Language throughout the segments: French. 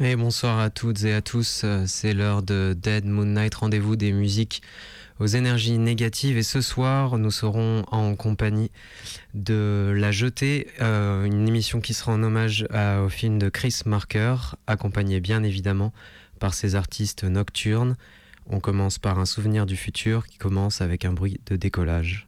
Et bonsoir à toutes et à tous, c'est l'heure de Dead Moon Night, rendez-vous des musiques aux énergies négatives et ce soir nous serons en compagnie de La Jetée, euh, une émission qui sera en hommage au film de Chris Marker, accompagné bien évidemment par ses artistes nocturnes. On commence par un souvenir du futur qui commence avec un bruit de décollage.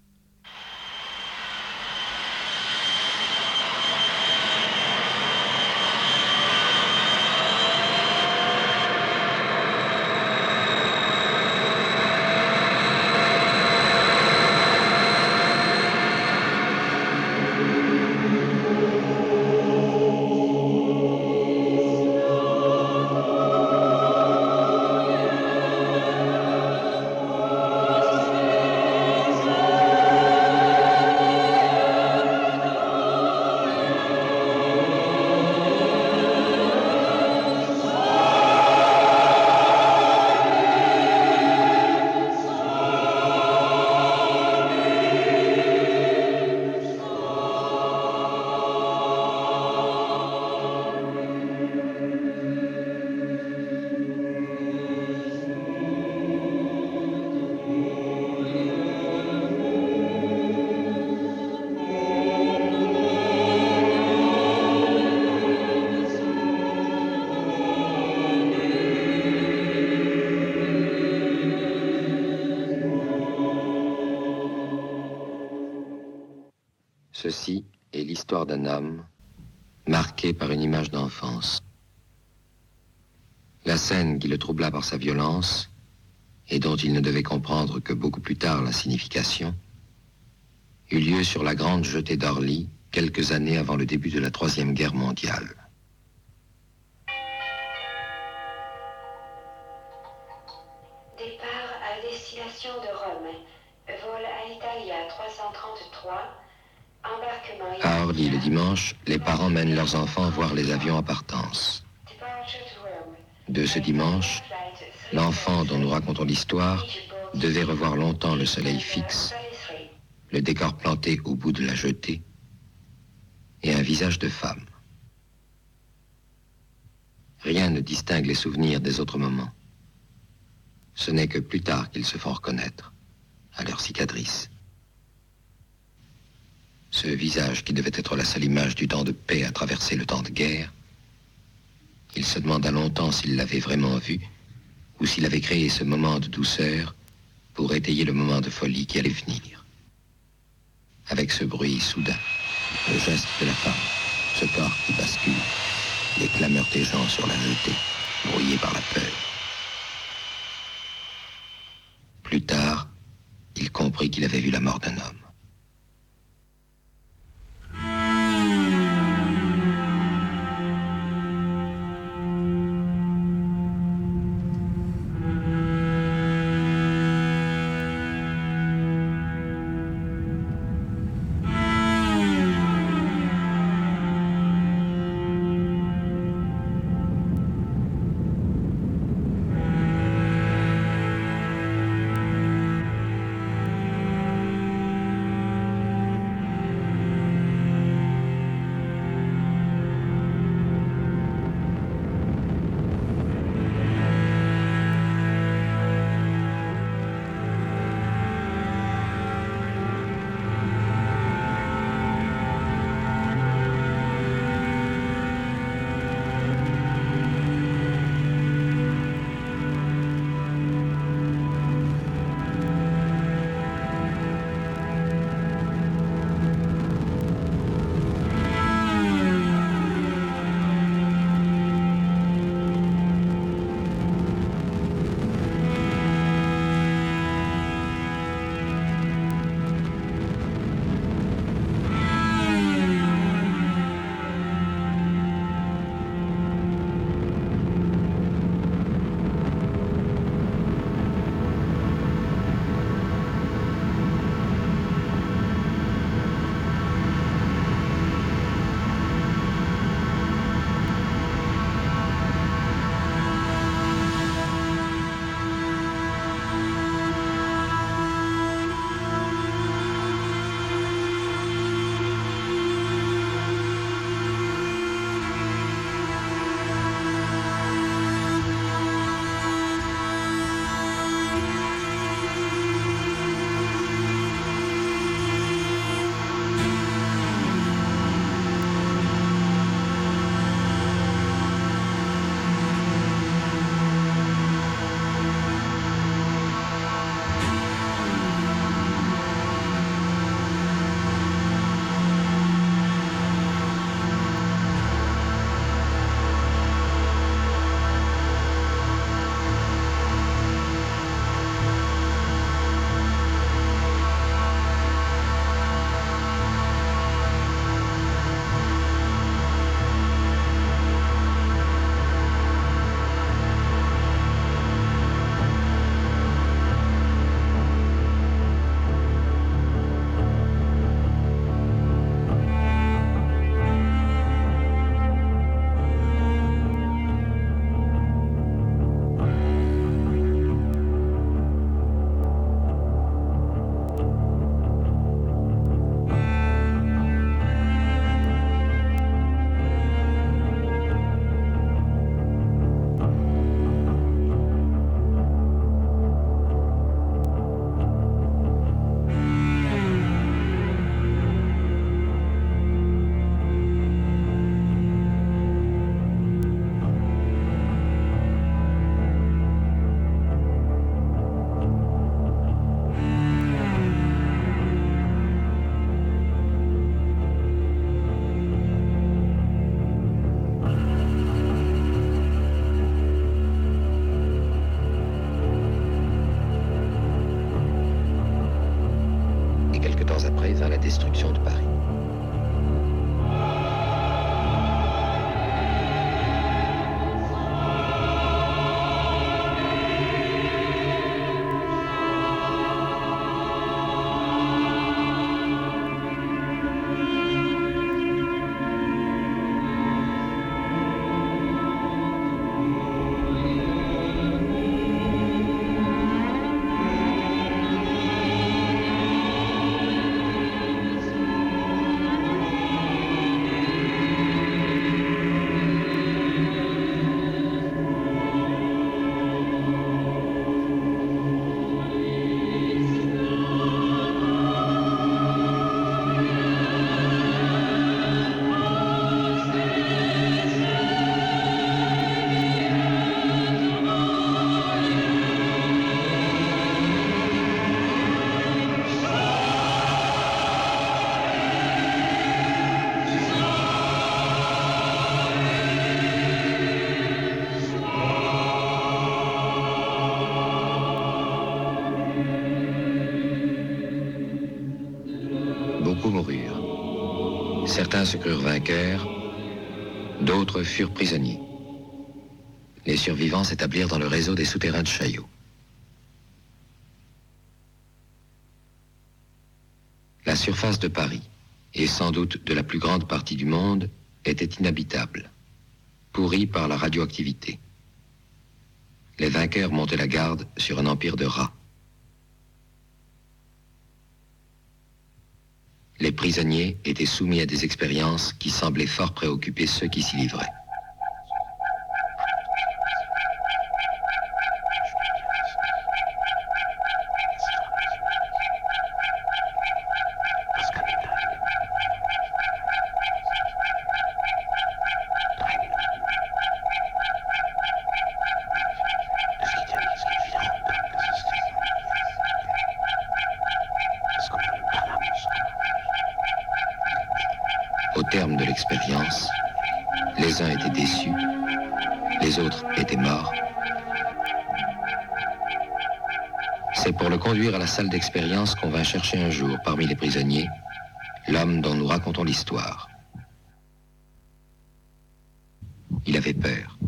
Sa violence et dont il ne devait comprendre que beaucoup plus tard la signification, eut lieu sur la grande jetée d'Orly quelques années avant le début de la Troisième Guerre mondiale. Départ à destination de Rome. Vol à Italie à 333. À Orly, le dimanche, les parents mènent leurs enfants voir les avions à partance. De ce dimanche, l'enfant dont nous racontons l'histoire devait revoir longtemps le soleil fixe, le décor planté au bout de la jetée et un visage de femme. Rien ne distingue les souvenirs des autres moments. Ce n'est que plus tard qu'ils se font reconnaître à leur cicatrice. Ce visage qui devait être la seule image du temps de paix à traverser le temps de guerre, il se demanda longtemps s'il l'avait vraiment vu ou s'il avait créé ce moment de douceur pour étayer le moment de folie qui allait venir. Avec ce bruit soudain, le geste de la femme, ce corps qui bascule, les clameurs des gens sur la jetée, brouillés par la peur. Plus tard, il comprit qu'il avait vu la mort d'un homme. Certains se crurent vainqueurs, d'autres furent prisonniers. Les survivants s'établirent dans le réseau des souterrains de Chaillot. La surface de Paris, et sans doute de la plus grande partie du monde, était inhabitable, pourrie par la radioactivité. Les vainqueurs montaient la garde sur un empire de rats. Prisonniers étaient soumis à des expériences qui semblaient fort préoccuper ceux qui s'y livraient. À la salle d'expérience qu'on va chercher un jour parmi les prisonniers l'homme dont nous racontons l'histoire. Il avait peur.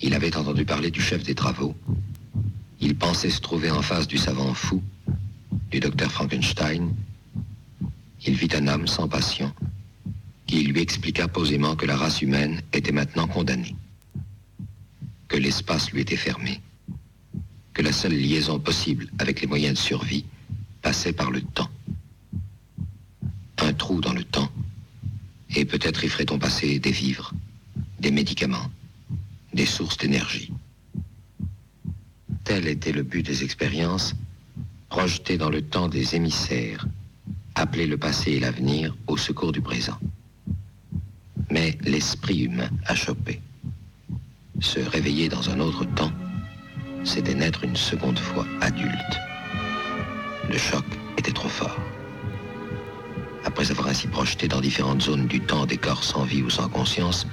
Il avait entendu parler du chef des travaux. Il pensait se trouver en face du savant fou, du docteur Frankenstein. Il vit un homme sans passion qui lui expliqua posément que la race humaine était maintenant condamnée que l'espace lui était fermé, que la seule liaison possible avec les moyens de survie passait par le temps. Un trou dans le temps, et peut-être y ferait-on passer des vivres, des médicaments, des sources d'énergie. Tel était le but des expériences, projeter dans le temps des émissaires, appeler le passé et l'avenir au secours du présent. Mais l'esprit humain a chopé. Se réveiller dans un autre temps, c'était naître une seconde fois adulte. Le choc était trop fort. Après avoir ainsi projeté dans différentes zones du temps des corps sans vie ou sans conscience,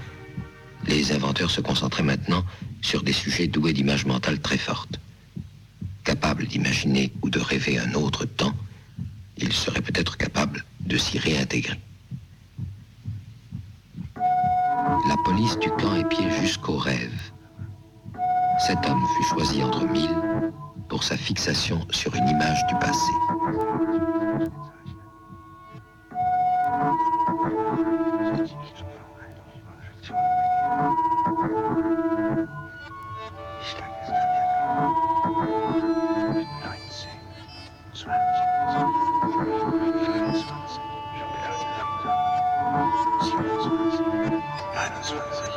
les inventeurs se concentraient maintenant sur des sujets doués d'images mentales très fortes. Capables d'imaginer ou de rêver un autre temps, ils seraient peut-être capables de s'y réintégrer. La police du camp épiait jusqu'au rêve. Cet homme fut choisi entre mille pour sa fixation sur une image du passé. Switzerland.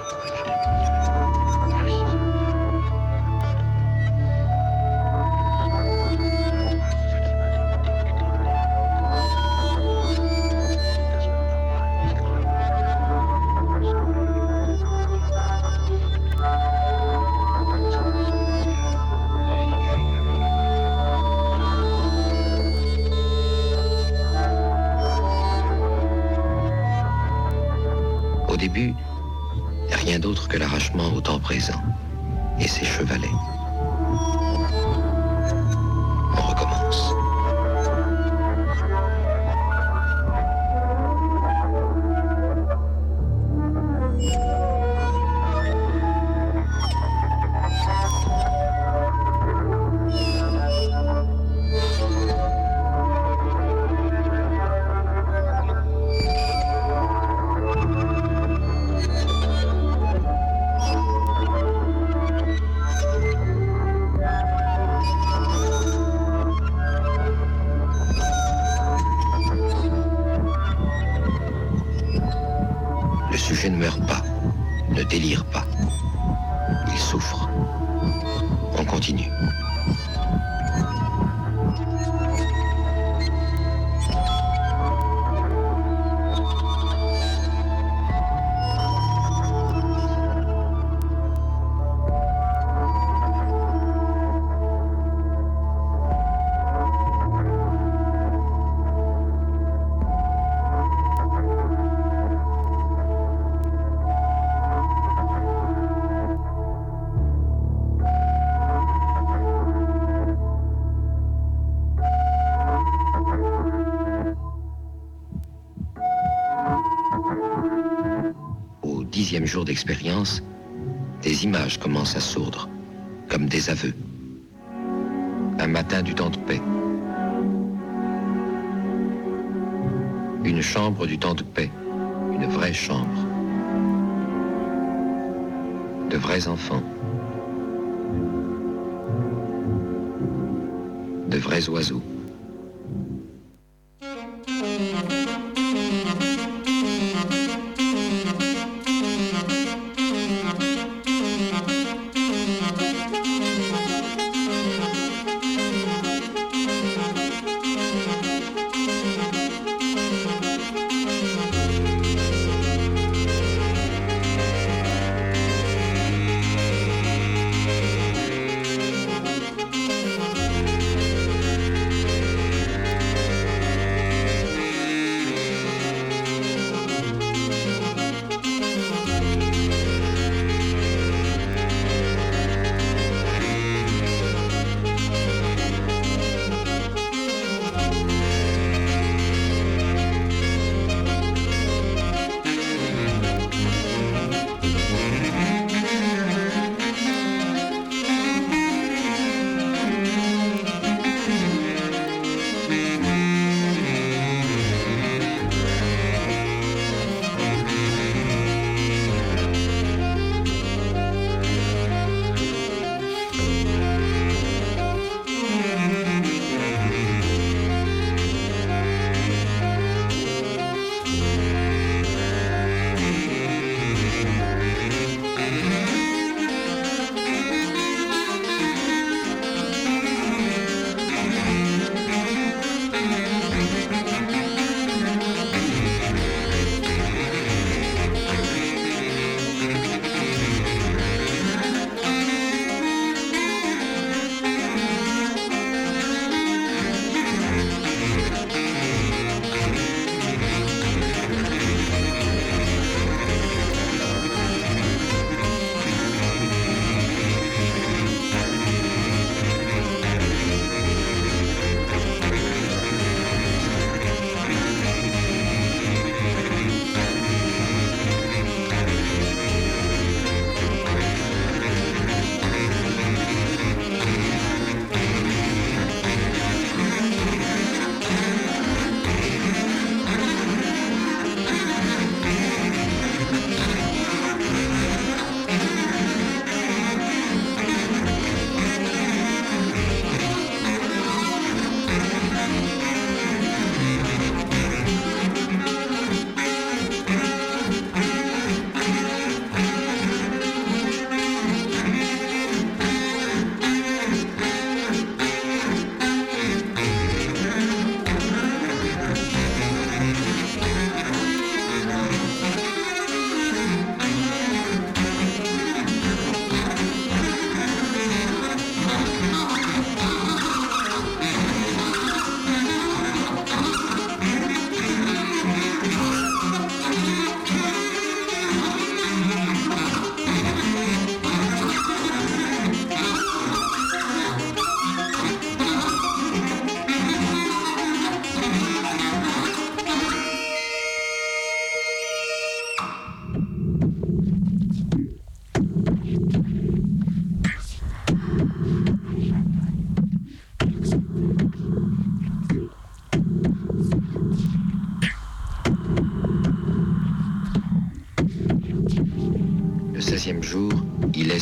Jour d'expérience, des images commencent à sourdre, comme des aveux. Un matin du temps de paix. Une chambre du temps de paix, une vraie chambre. De vrais enfants. De vrais oiseaux.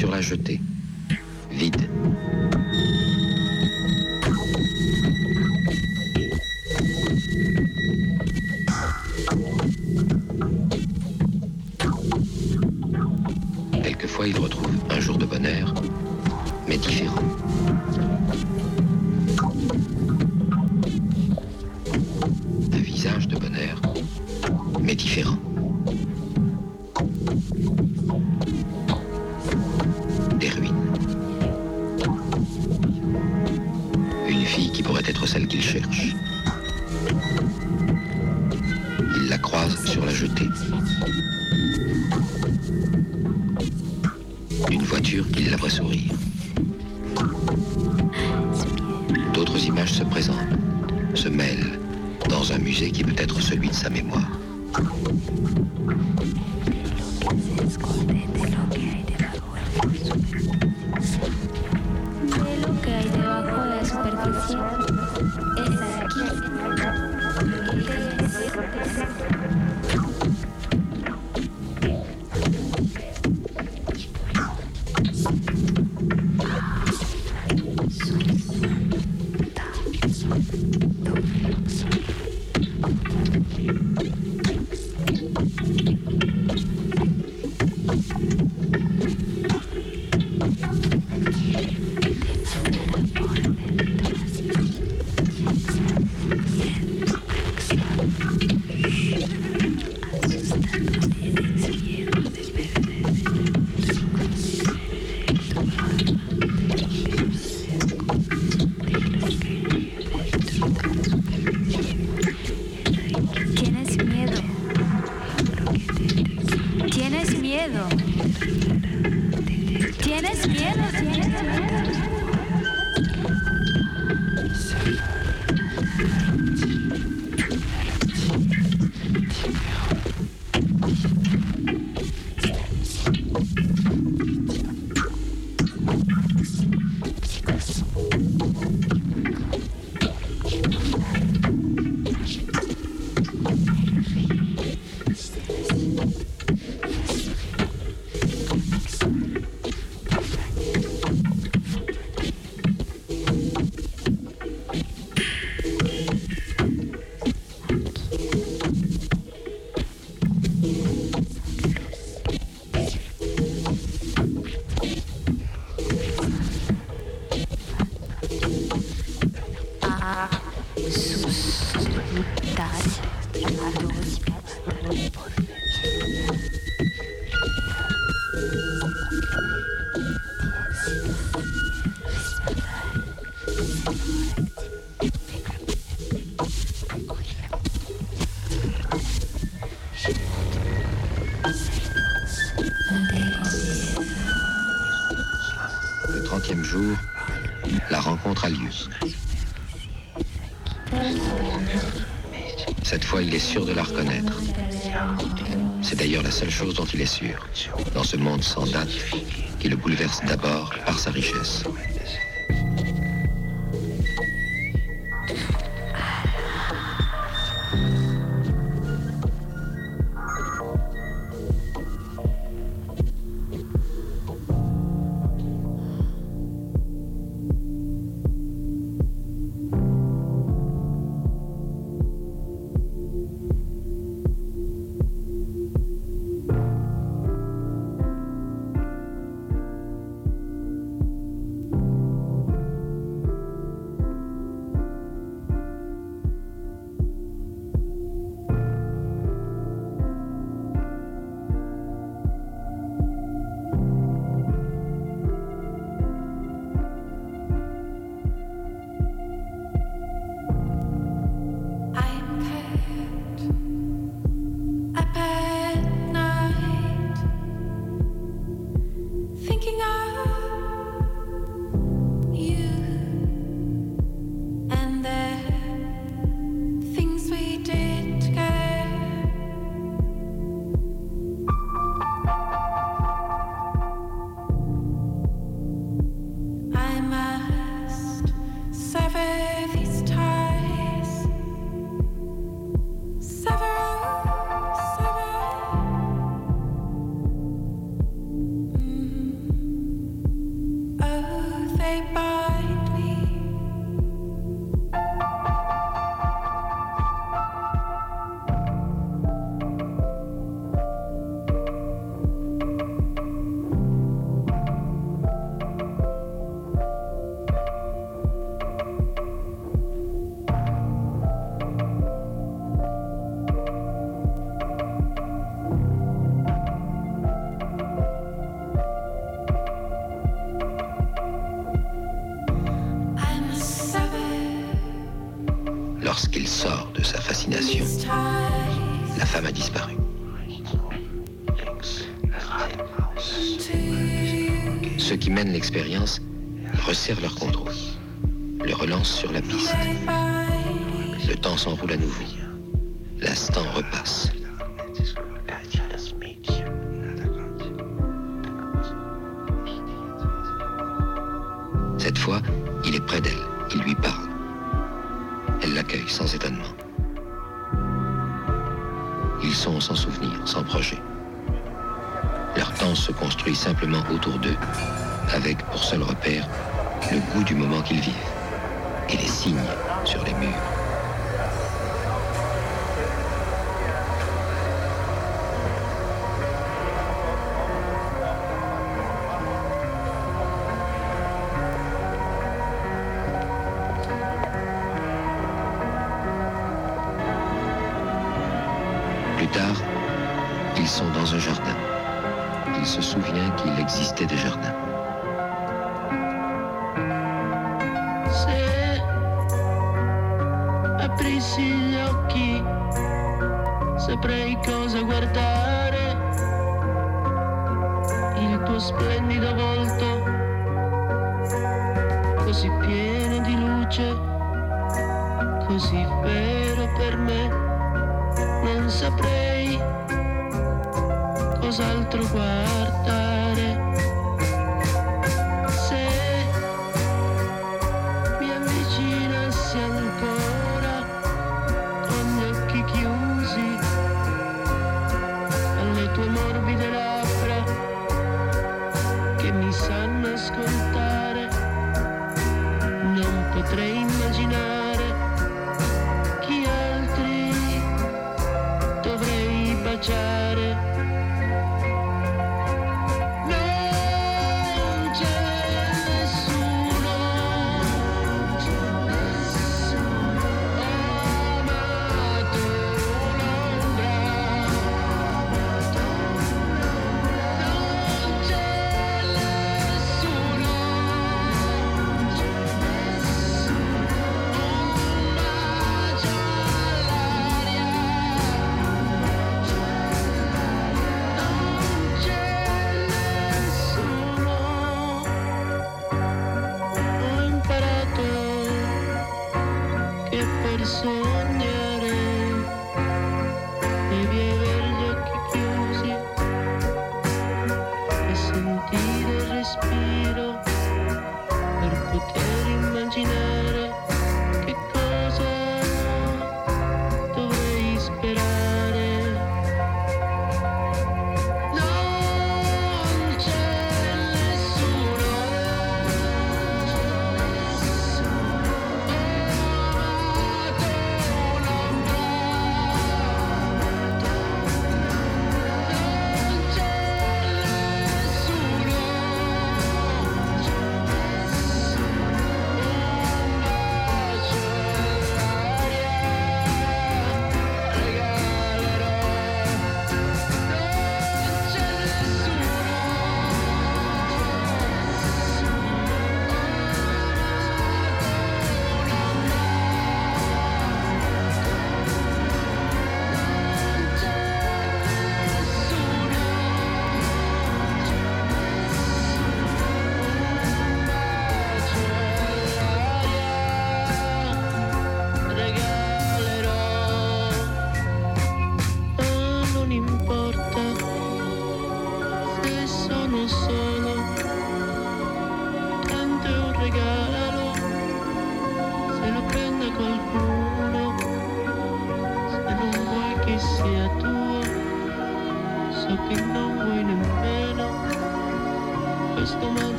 Sur la jetée. jour, la rencontre a lieu. Cette fois, il est sûr de la reconnaître. C'est d'ailleurs la seule chose dont il est sûr, dans ce monde sans date qui le bouleverse d'abord par sa richesse. l'expérience resserrent leur contrôle, le relance sur la piste. Le temps s'enroule à nouveau. L'instant repasse. saprei cosa guardare, il tuo splendido volto, così pieno di luce, così vero per me, non saprei cos'altro guardare.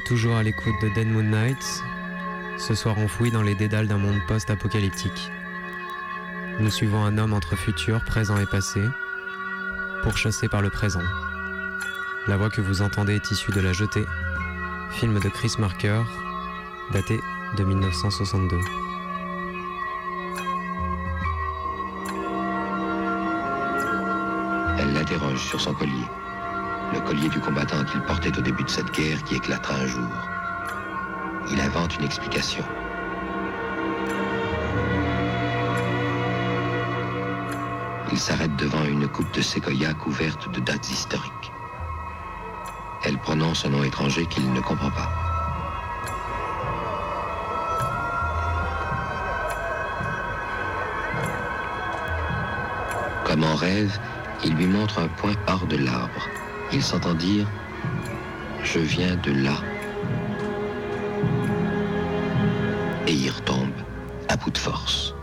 Toujours à l'écoute de Dead Moon Nights, ce soir enfoui dans les dédales d'un monde post-apocalyptique. Nous suivons un homme entre futur, présent et passé, pourchassé par le présent. La voix que vous entendez est issue de La Jetée, film de Chris Marker, daté de 1962. Elle l'interroge sur son collier. Le collier du combattant qu'il portait au début de cette guerre qui éclatera un jour. Il invente une explication. Il s'arrête devant une coupe de séquoia couverte de dates historiques. Elle prononce un nom étranger qu'il ne comprend pas. Comme en rêve, il lui montre un point hors de l'arbre. Il s'entend dire ⁇ Je viens de là ⁇ Et il retombe à bout de force.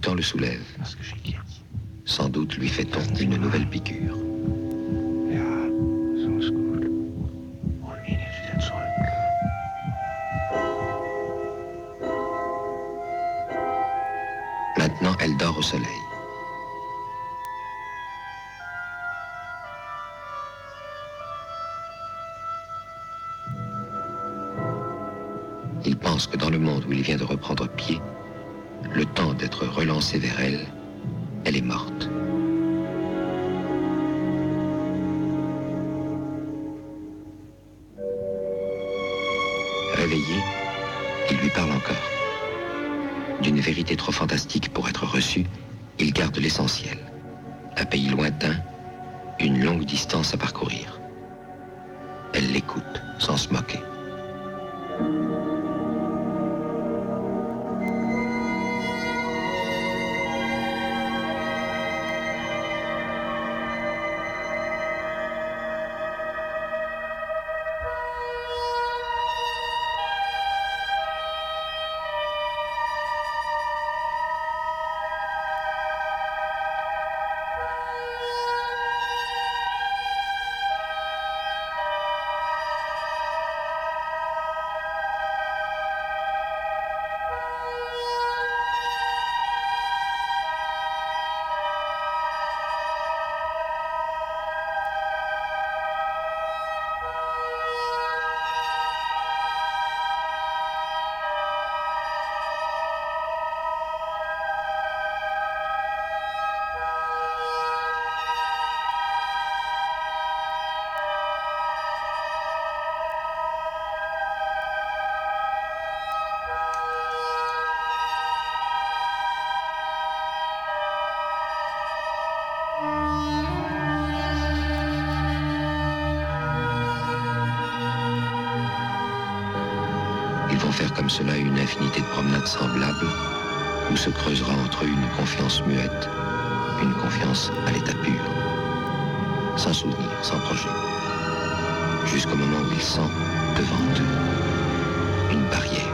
Temps le soulève. Sans doute lui fait-on une nouvelle piqûre. Maintenant, elle dort au soleil. Il pense que dans le monde où il vient de reprendre pied, le temps d'être relancé vers elle, elle est morte. Réveillé, il lui parle encore. D'une vérité trop fantastique vont faire comme cela une infinité de promenades semblables, où se creusera entre eux une confiance muette, une confiance à l'état pur, sans souvenir, sans projet, jusqu'au moment où ils sentent devant eux une barrière.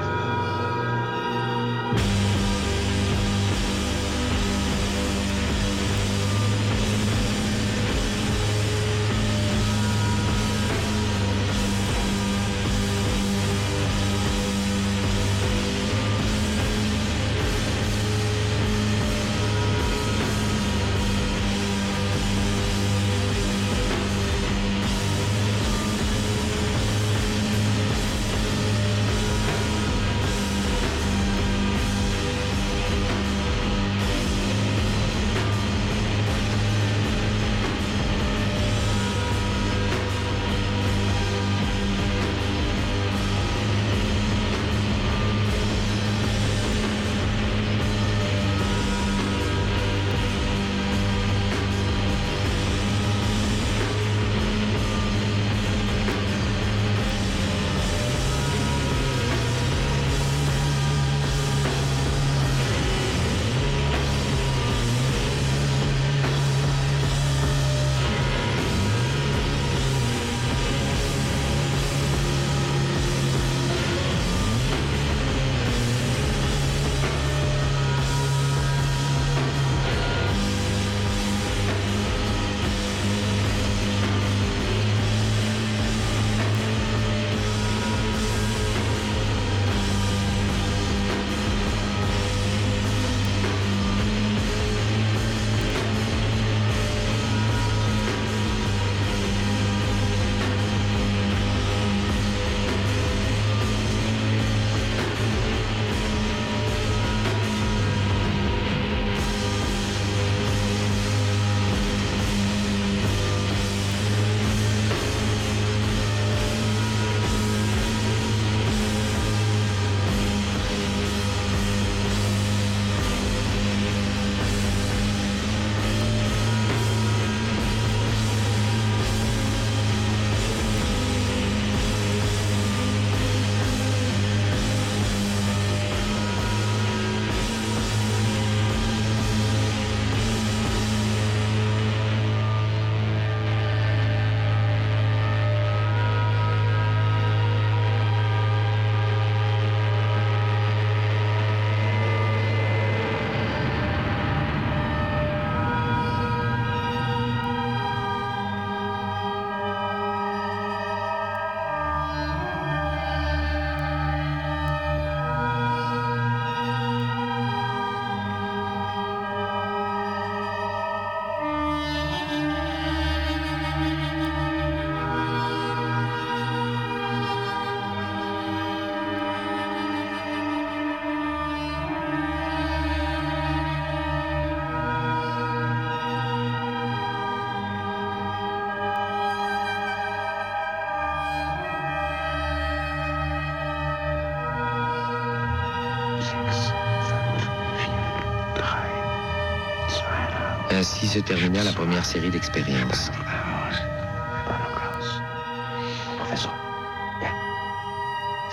Ainsi se termina la première série d'expériences.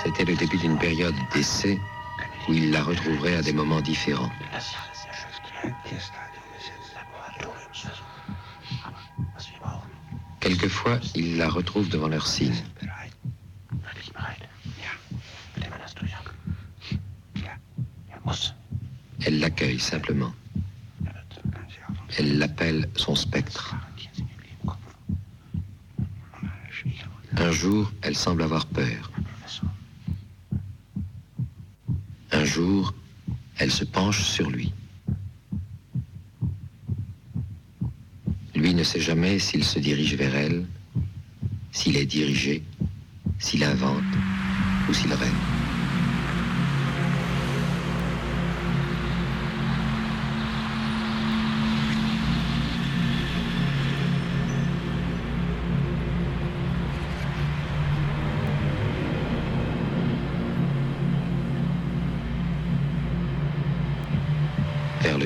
C'était le début d'une période d'essai où il la retrouverait à des moments différents. Quelquefois, il la retrouve devant leur signe. Elle l'accueille simplement. Elle l'appelle son spectre. Un jour, elle semble avoir peur. Un jour, elle se penche sur lui. Lui ne sait jamais s'il se dirige vers elle, s'il est dirigé, s'il invente ou s'il rêve.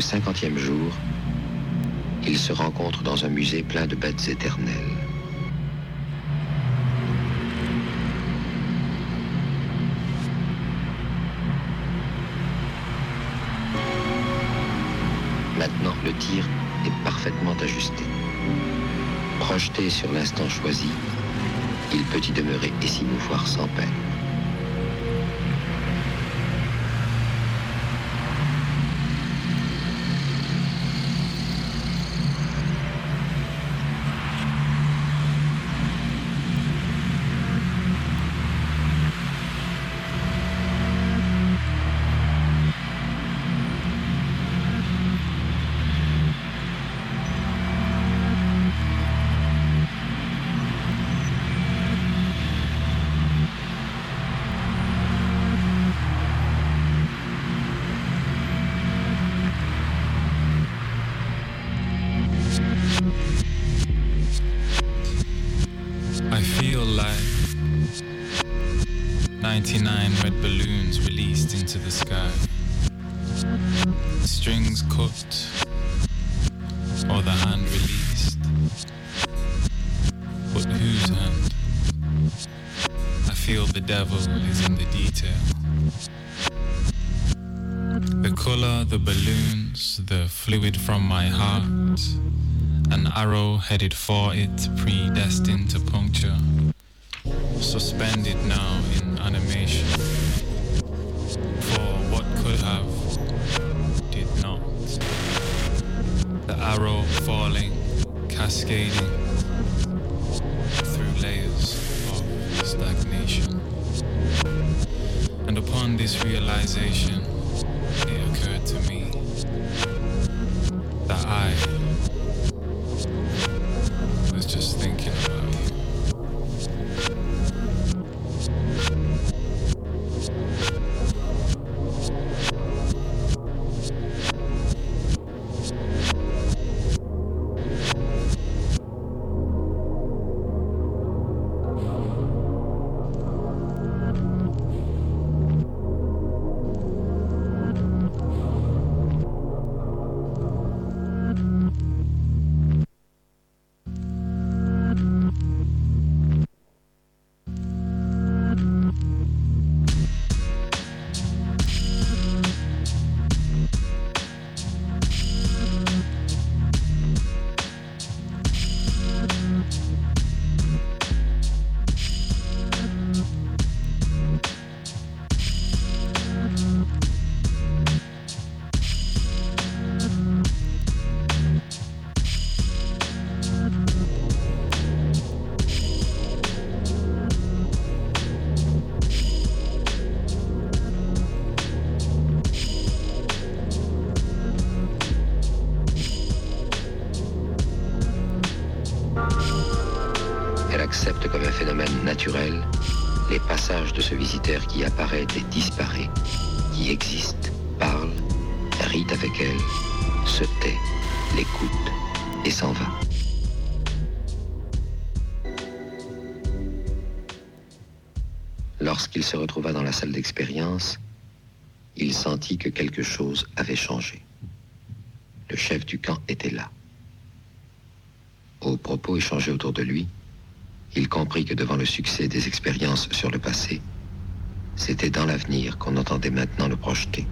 cinquantième jour, ils se rencontrent dans un musée plein de bêtes éternelles. Maintenant, le tir est parfaitement ajusté. Projeté sur l'instant choisi, il peut y demeurer et s'y mouvoir sans peine. 99 red balloons released into the sky. Strings cut, or the hand released. But whose hand? I feel the devil is in the detail. The color, the balloons, the fluid from my heart. An arrow headed for it, predestined to puncture. Suspended now in animation. For what could have, did not. The arrow falling, cascading through layers of stagnation. And upon this realization, it occurred to me il sentit que quelque chose avait changé. Le chef du camp était là. Aux propos échangés autour de lui, il comprit que devant le succès des expériences sur le passé, c'était dans l'avenir qu'on entendait maintenant le projeter.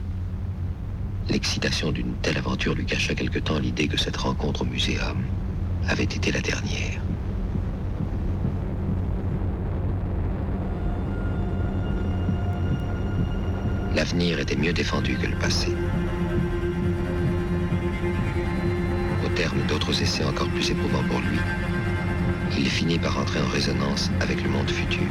L'excitation d'une telle aventure lui cacha quelque temps l'idée que cette rencontre au muséum avait été la dernière. L'avenir était mieux défendu que le passé. Au terme d'autres essais encore plus éprouvants pour lui, il finit par entrer en résonance avec le monde futur.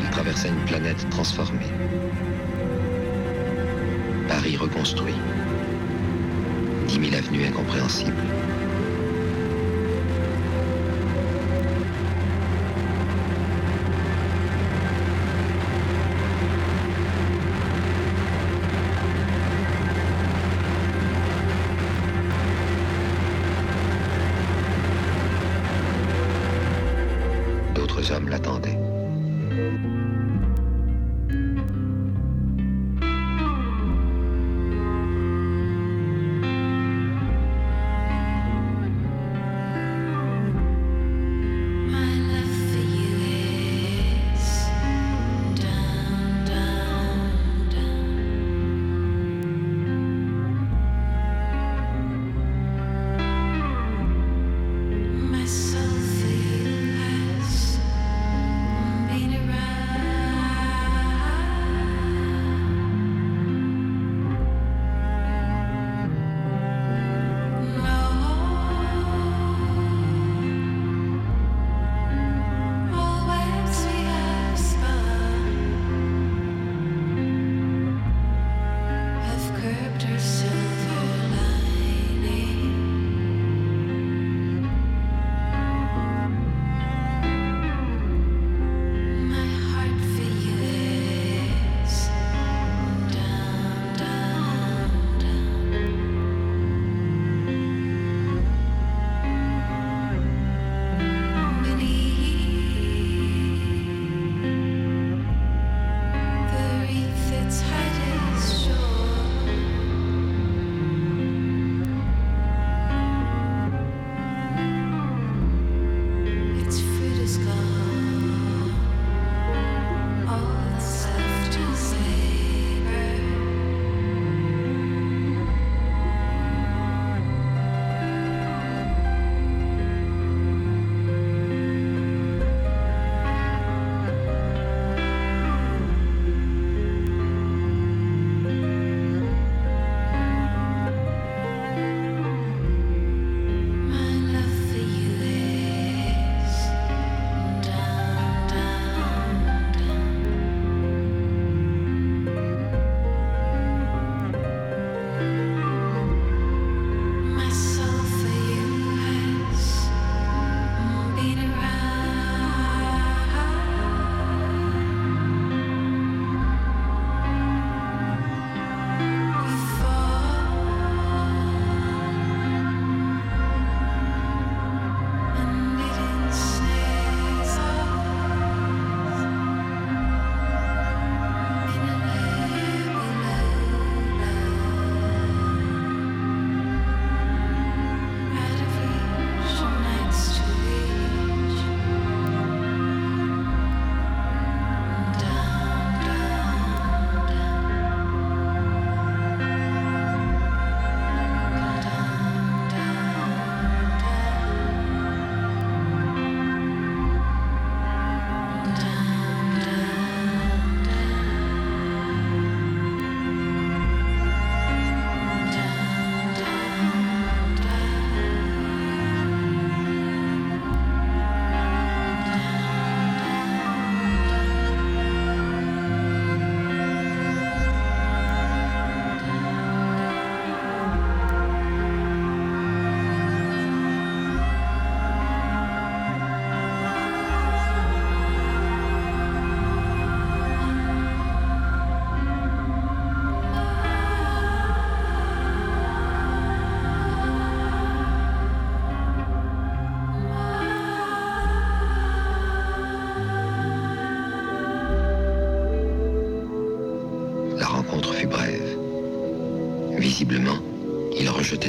Il traversa une planète transformée. Paris reconstruit. Dix mille avenues incompréhensibles.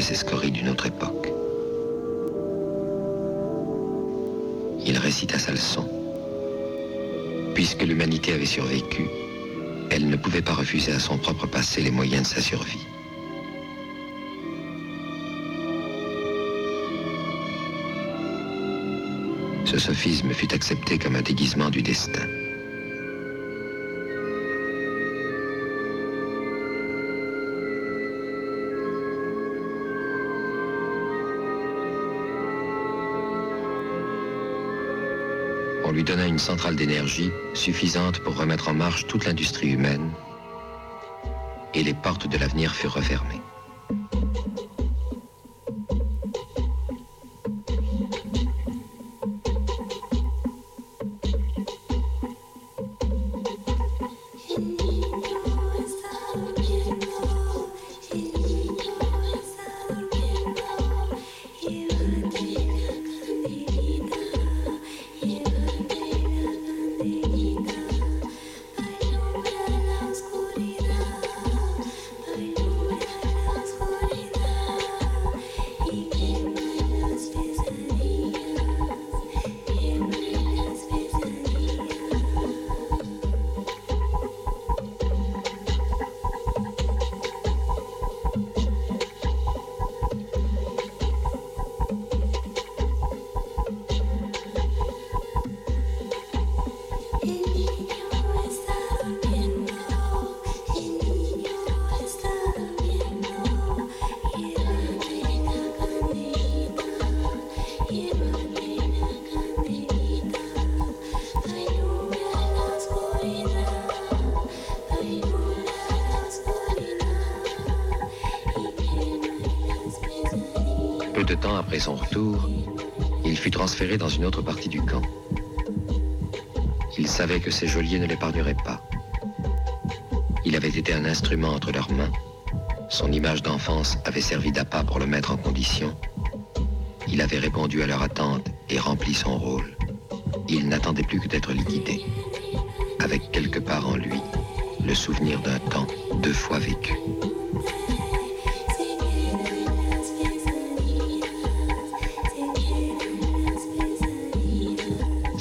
Ces scories d'une autre époque. Il récita sa leçon. Puisque l'humanité avait survécu, elle ne pouvait pas refuser à son propre passé les moyens de sa survie. Ce sophisme fut accepté comme un déguisement du destin. Lui donna une centrale d'énergie suffisante pour remettre en marche toute l'industrie humaine et les portes de l'avenir furent refermées. Après son retour, il fut transféré dans une autre partie du camp. Il savait que ses geôliers ne l'épargneraient pas. Il avait été un instrument entre leurs mains. Son image d'enfance avait servi d'appât pour le mettre en condition. Il avait répondu à leur attente et rempli son rôle. Il n'attendait plus que d'être liquidé, avec quelque part en lui le souvenir d'un temps deux fois vécu.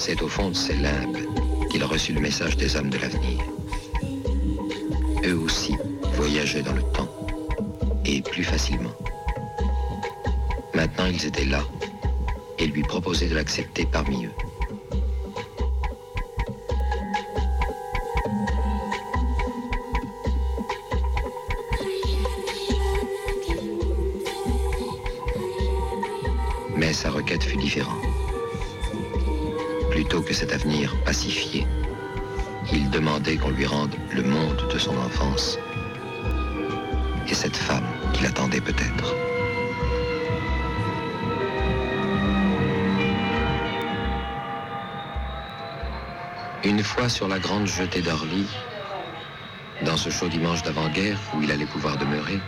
C'est au fond de ces limbes qu'il reçut le message des hommes de l'avenir. Eux aussi voyageaient dans le temps, et plus facilement. Maintenant ils étaient là, et lui proposaient de l'accepter parmi eux. Mais sa requête fut différente. Plutôt que cet avenir pacifié, il demandait qu'on lui rende le monde de son enfance et cette femme qu'il attendait peut-être. Une fois sur la grande jetée d'Orly, dans ce chaud dimanche d'avant-guerre où il allait pouvoir demeurer,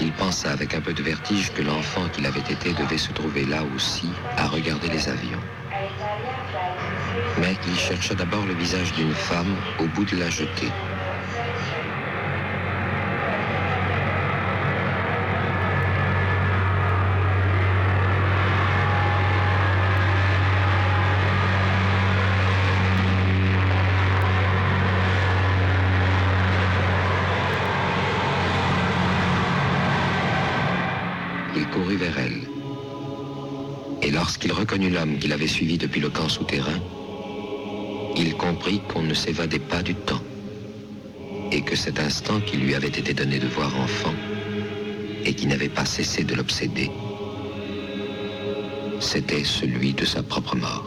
il pensa avec un peu de vertige que l'enfant qu'il avait été devait se trouver là aussi à regarder les avions. Mais il chercha d'abord le visage d'une femme au bout de la jetée. Il courut vers elle. Et lorsqu'il reconnut l'homme qu'il avait suivi depuis le camp souterrain, il comprit qu'on ne s'évadait pas du temps et que cet instant qui lui avait été donné de voir enfant et qui n'avait pas cessé de l'obséder, c'était celui de sa propre mort.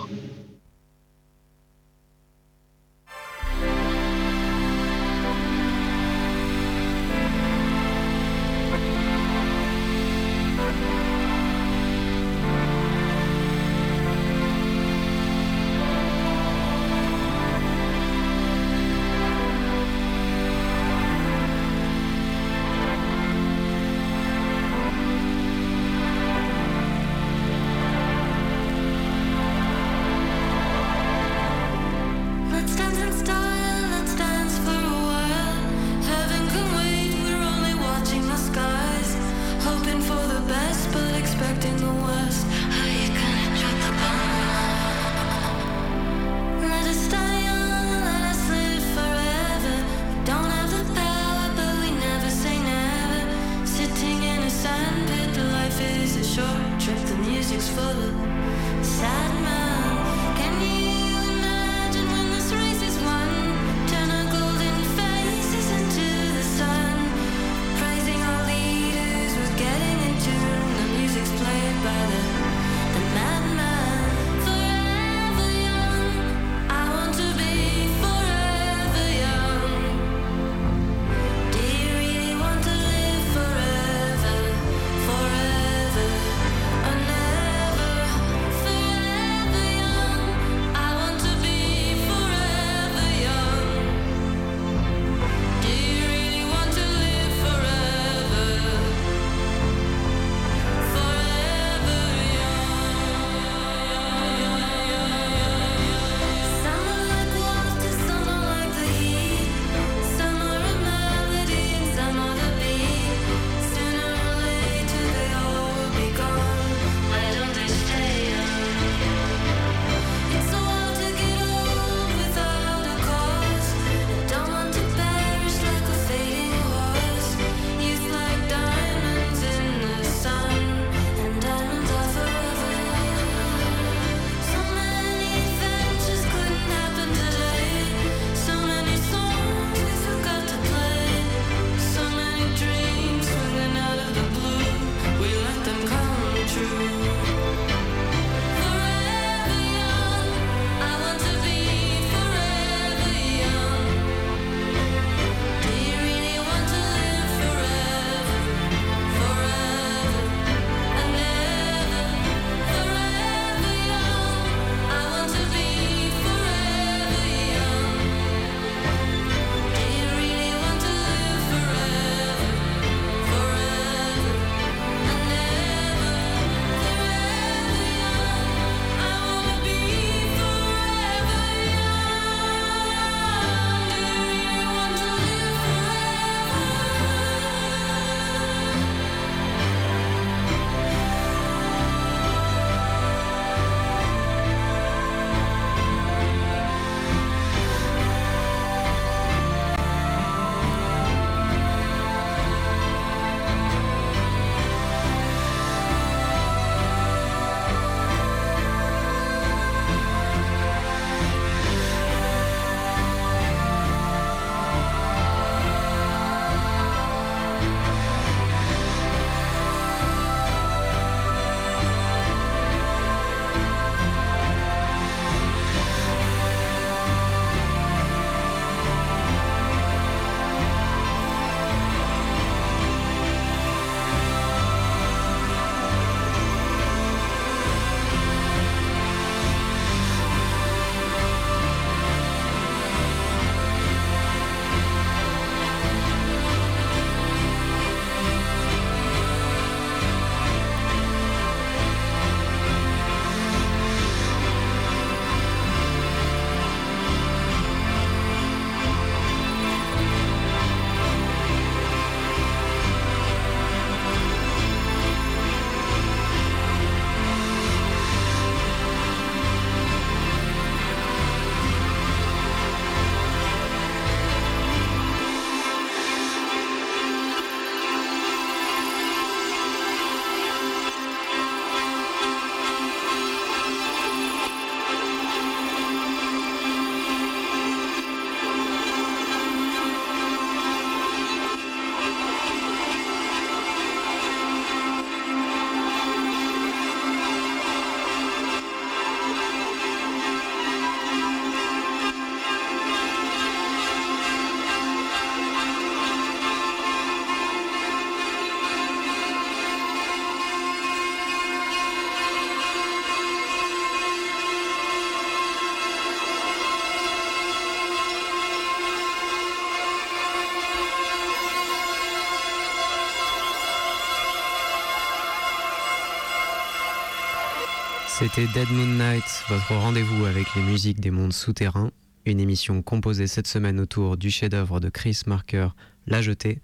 C'était Dead Moon Night, votre rendez-vous avec les musiques des mondes souterrains, une émission composée cette semaine autour du chef-d'œuvre de Chris Marker, La Jetée.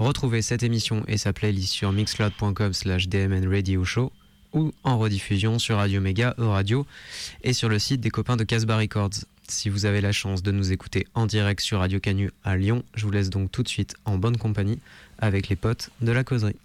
Retrouvez cette émission et sa playlist sur mixcloud.com slash dmn radio show ou en rediffusion sur Radio Mega, E-Radio et sur le site des copains de Casbah Records. Si vous avez la chance de nous écouter en direct sur Radio Canu à Lyon, je vous laisse donc tout de suite en bonne compagnie avec les potes de la causerie.